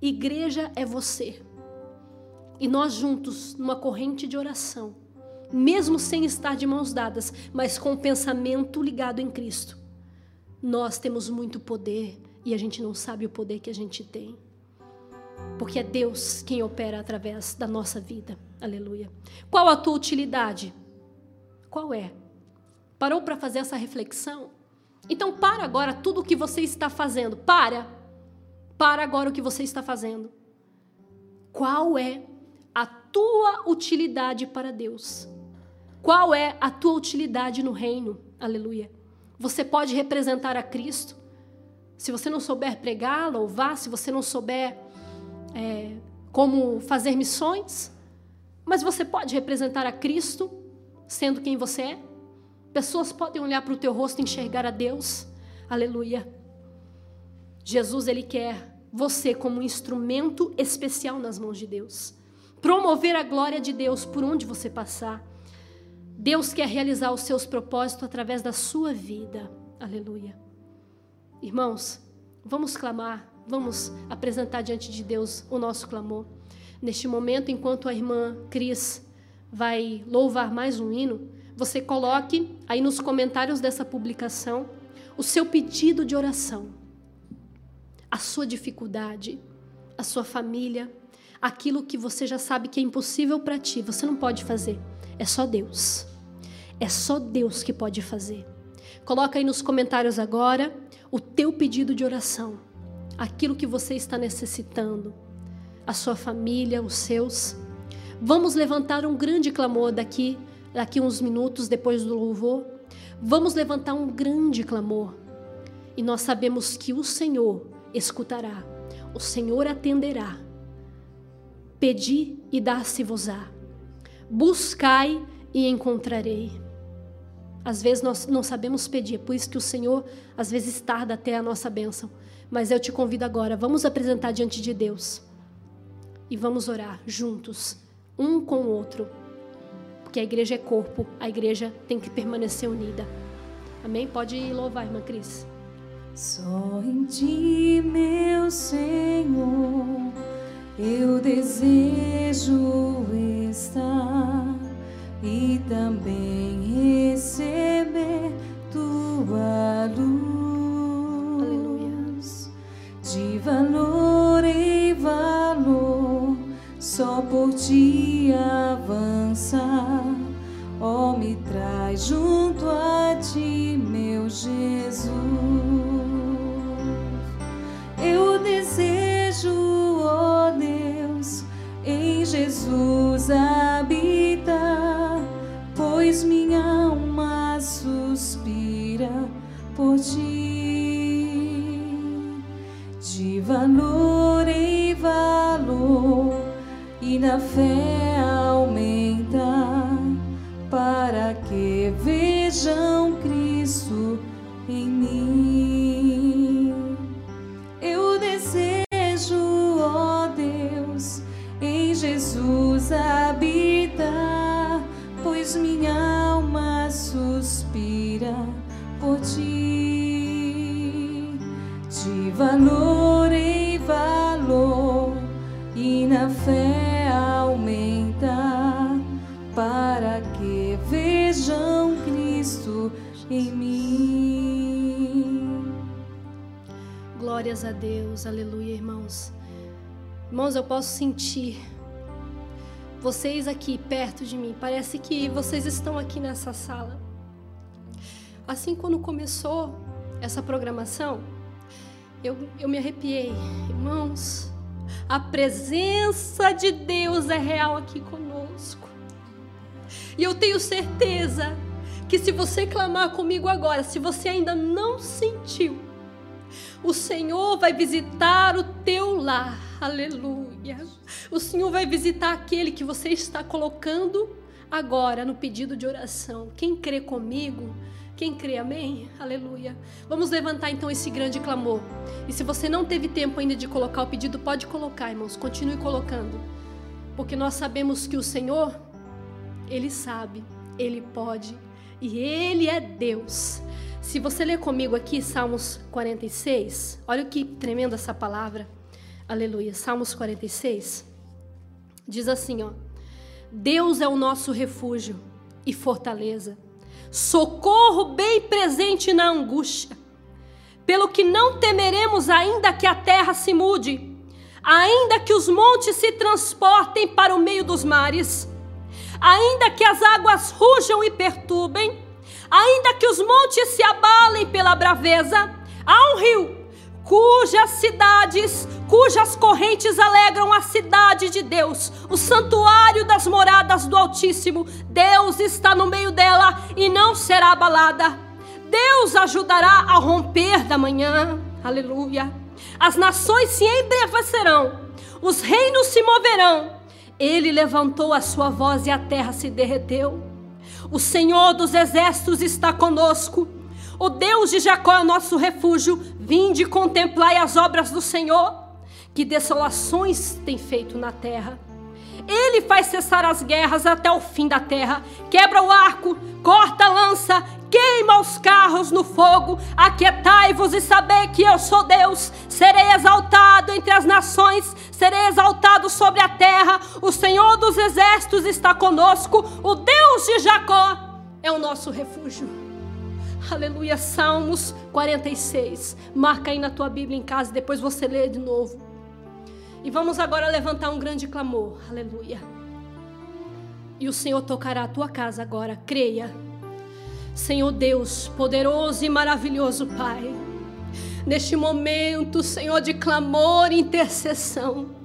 Igreja é você. E nós juntos, numa corrente de oração, mesmo sem estar de mãos dadas, mas com o pensamento ligado em Cristo. Nós temos muito poder e a gente não sabe o poder que a gente tem. Porque é Deus quem opera através da nossa vida. Aleluia. Qual a tua utilidade? Qual é? Parou para fazer essa reflexão? Então para agora tudo o que você está fazendo. Para. Para agora o que você está fazendo. Qual é a tua utilidade para Deus? Qual é a tua utilidade no reino? Aleluia. Você pode representar a Cristo. Se você não souber pregar, louvar, se você não souber é, como fazer missões, mas você pode representar a Cristo sendo quem você é. Pessoas podem olhar para o teu rosto e enxergar a Deus. Aleluia. Jesus, Ele quer você como um instrumento especial nas mãos de Deus. Promover a glória de Deus por onde você passar. Deus quer realizar os seus propósitos através da sua vida. Aleluia. Irmãos, vamos clamar, vamos apresentar diante de Deus o nosso clamor. Neste momento, enquanto a irmã Cris vai louvar mais um hino, você coloque aí nos comentários dessa publicação o seu pedido de oração, a sua dificuldade, a sua família, aquilo que você já sabe que é impossível para ti, você não pode fazer. É só Deus. É só Deus que pode fazer. Coloca aí nos comentários agora o teu pedido de oração, aquilo que você está necessitando, a sua família, os seus. Vamos levantar um grande clamor daqui, daqui uns minutos depois do louvor. Vamos levantar um grande clamor. E nós sabemos que o Senhor escutará, o Senhor atenderá. Pedi e dá-se-vos-á. Buscai e encontrarei. Às vezes nós não sabemos pedir, é por isso que o Senhor às vezes tarda até a nossa bênção. Mas eu te convido agora, vamos apresentar diante de Deus e vamos orar juntos, um com o outro, porque a igreja é corpo, a igreja tem que permanecer unida. Amém? Pode louvar, irmã Cris. Só em ti, meu Senhor, eu desejo estar e também receber tua luz Aleluia. de valor em valor, só por ti avançar. Ó, me traz junto a ti, meu Jesus. Eu desejo, ó Deus, em Jesus habitar, pois minha alma suspira por ti. De valor em valor, e fé aumenta para que vejam Cristo em mim. Eu desejo, ó Deus, em Jesus habitar, pois minha alma suspira por ti. Diva noite. Vejam Cristo em mim. Glórias a Deus, aleluia, irmãos. Irmãos, eu posso sentir vocês aqui perto de mim. Parece que vocês estão aqui nessa sala. Assim, quando começou essa programação, eu, eu me arrepiei. Irmãos, a presença de Deus é real aqui conosco. E eu tenho certeza que se você clamar comigo agora, se você ainda não sentiu, o Senhor vai visitar o teu lar. Aleluia. O Senhor vai visitar aquele que você está colocando agora no pedido de oração. Quem crê comigo, quem crê, amém? Aleluia. Vamos levantar então esse grande clamor. E se você não teve tempo ainda de colocar o pedido, pode colocar, irmãos. Continue colocando. Porque nós sabemos que o Senhor, Ele sabe, Ele pode e Ele é Deus. Se você ler comigo aqui Salmos 46, olha que tremenda essa palavra. Aleluia. Salmos 46 diz assim, ó: Deus é o nosso refúgio e fortaleza socorro bem presente na angústia. Pelo que não temeremos, ainda que a terra se mude, ainda que os montes se transportem para o meio dos mares, ainda que as águas rujam e perturbem, ainda que os montes se abalem pela braveza, há um rio cujas cidades, cujas correntes alegram a cidade de Deus, o santuário das moradas do Altíssimo. Deus está no meio dela e não será abalada. Deus ajudará a romper da manhã. Aleluia. As nações se embrevecerão, os reinos se moverão. Ele levantou a sua voz e a terra se derreteu. O Senhor dos exércitos está conosco. O Deus de Jacó é o nosso refúgio. Vinde e contemplai as obras do Senhor, que desolações tem feito na terra. Ele faz cessar as guerras até o fim da terra, quebra o arco, corta a lança, queima os carros no fogo. Aquietai-vos e sabei que eu sou Deus. Serei exaltado entre as nações, serei exaltado sobre a terra. O Senhor dos exércitos está conosco, o Deus de Jacó é o nosso refúgio. Aleluia, Salmos 46. Marca aí na tua Bíblia em casa, depois você lê de novo. E vamos agora levantar um grande clamor. Aleluia. E o Senhor tocará a tua casa agora, creia. Senhor Deus, poderoso e maravilhoso Pai. Neste momento, Senhor, de clamor e intercessão.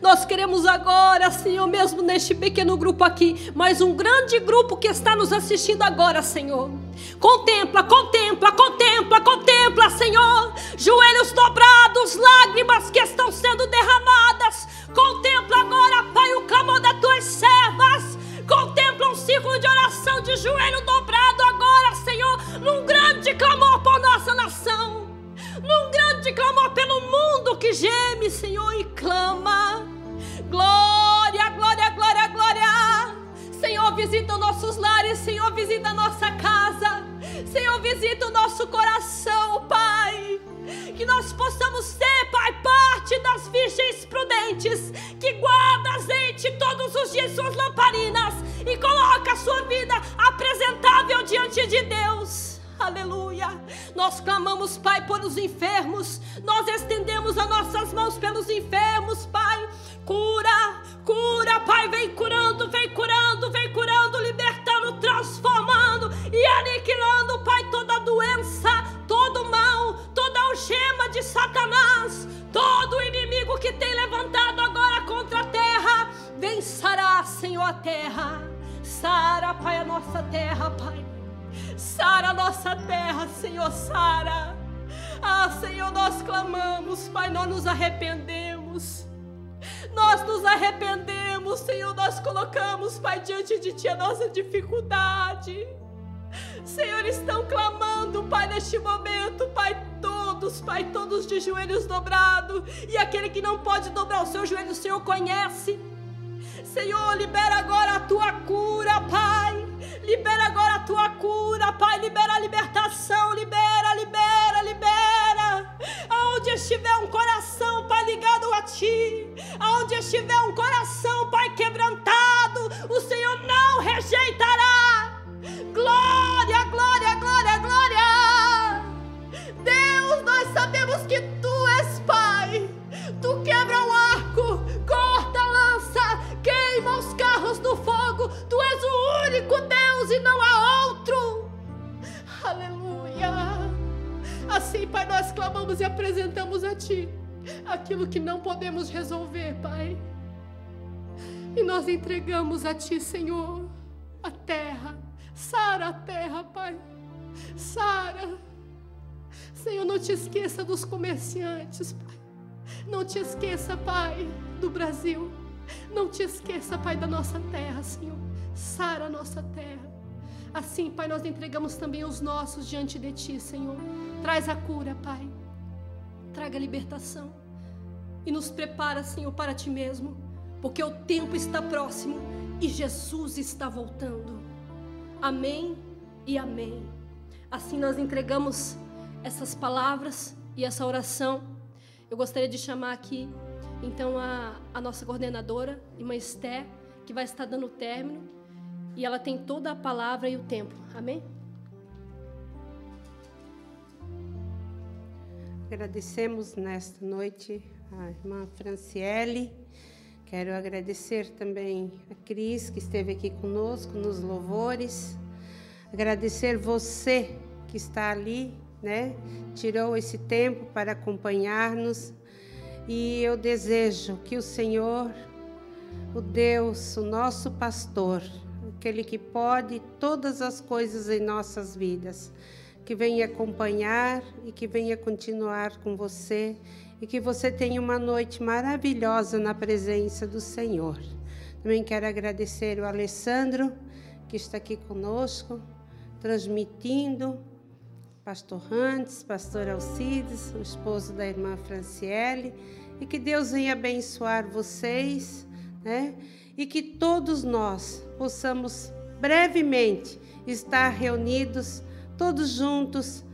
Nós queremos agora, Senhor, mesmo neste pequeno grupo aqui, mas um grande grupo que está nos assistindo agora, Senhor. Contempla, contempla, contempla, contempla, Senhor. Joelhos dobrados, lágrimas que estão sendo derramadas. Contempla agora, Pai, o clamor das tuas servas. Contempla um ciclo de oração de joelho dobrado agora, Senhor, num grande clamor por nossa nação num grande clamor pelo mundo que geme, Senhor, e clama. Glória, glória, glória, glória. Senhor, visita os nossos lares, Senhor, visita nossa casa. Senhor, visita o nosso coração, Pai. Que nós possamos ser, Pai, parte das virgens prudentes que guarda azeite todos os dias suas lamparinas e coloca a sua vida apresentável diante de Deus. Aleluia. Nós clamamos, Pai, por os enfermos. Nós estendemos as nossas mãos pelos enfermos, Pai. Cura, cura, Pai. Vem curando, vem curando, vem curando, libertando, transformando e aniquilando, Pai, toda doença, todo mal, toda algema de Satanás, todo inimigo que tem levantado agora contra a terra. Vencerá, Senhor, a terra. Sara, Pai, a nossa terra, Pai. Sara nossa terra, Senhor, Sara. Ah, Senhor, nós clamamos, Pai, nós nos arrependemos. Nós nos arrependemos, Senhor, nós colocamos, Pai, diante de Ti a nossa dificuldade. Senhor, estão clamando, Pai, neste momento, Pai, todos, Pai, todos de joelhos dobrados. E aquele que não pode dobrar o seu joelho, o Senhor conhece. Senhor, libera agora a tua cura, Pai. Libera agora a tua cura, Pai. Libera a libertação, libera, libera, libera. Aonde estiver um coração, Pai, ligado a ti. Aonde estiver um coração, Pai, quebrantado, o Senhor não rejeitará. único Deus e não há outro. Aleluia. Assim, Pai, nós clamamos e apresentamos a Ti aquilo que não podemos resolver, Pai. E nós entregamos a Ti, Senhor, a terra. Sara a terra, Pai. Sara. Senhor, não te esqueça dos comerciantes, Pai. Não te esqueça, Pai, do Brasil. Não te esqueça, Pai, da nossa terra, Senhor. Sara a nossa terra. Assim, Pai, nós entregamos também os nossos diante de Ti, Senhor. Traz a cura, Pai. Traga a libertação. E nos prepara, Senhor, para Ti mesmo. Porque o tempo está próximo e Jesus está voltando. Amém e amém. Assim nós entregamos essas palavras e essa oração. Eu gostaria de chamar aqui, então, a, a nossa coordenadora, irmã Esté, que vai estar dando o término. E ela tem toda a palavra e o tempo. Amém? Agradecemos nesta noite a irmã Franciele. Quero agradecer também a Cris, que esteve aqui conosco nos louvores. Agradecer você que está ali, né? Tirou esse tempo para acompanhar-nos. E eu desejo que o Senhor, o Deus, o nosso pastor, aquele que pode todas as coisas em nossas vidas, que venha acompanhar e que venha continuar com você e que você tenha uma noite maravilhosa na presença do Senhor. Também quero agradecer o Alessandro, que está aqui conosco, transmitindo, pastor Rantes, pastor Alcides, o esposo da irmã Franciele, e que Deus venha abençoar vocês, né? E que todos nós possamos brevemente estar reunidos, todos juntos,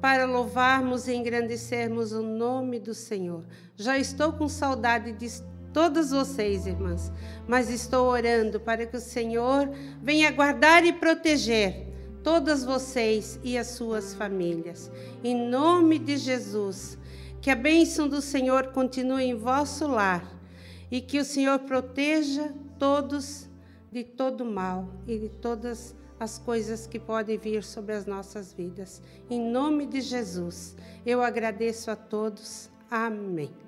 para louvarmos e engrandecermos o nome do Senhor. Já estou com saudade de todas vocês, irmãs, mas estou orando para que o Senhor venha guardar e proteger todas vocês e as suas famílias. Em nome de Jesus, que a bênção do Senhor continue em vosso lar e que o Senhor proteja todos de todo mal e de todas as coisas que podem vir sobre as nossas vidas. Em nome de Jesus, eu agradeço a todos. Amém.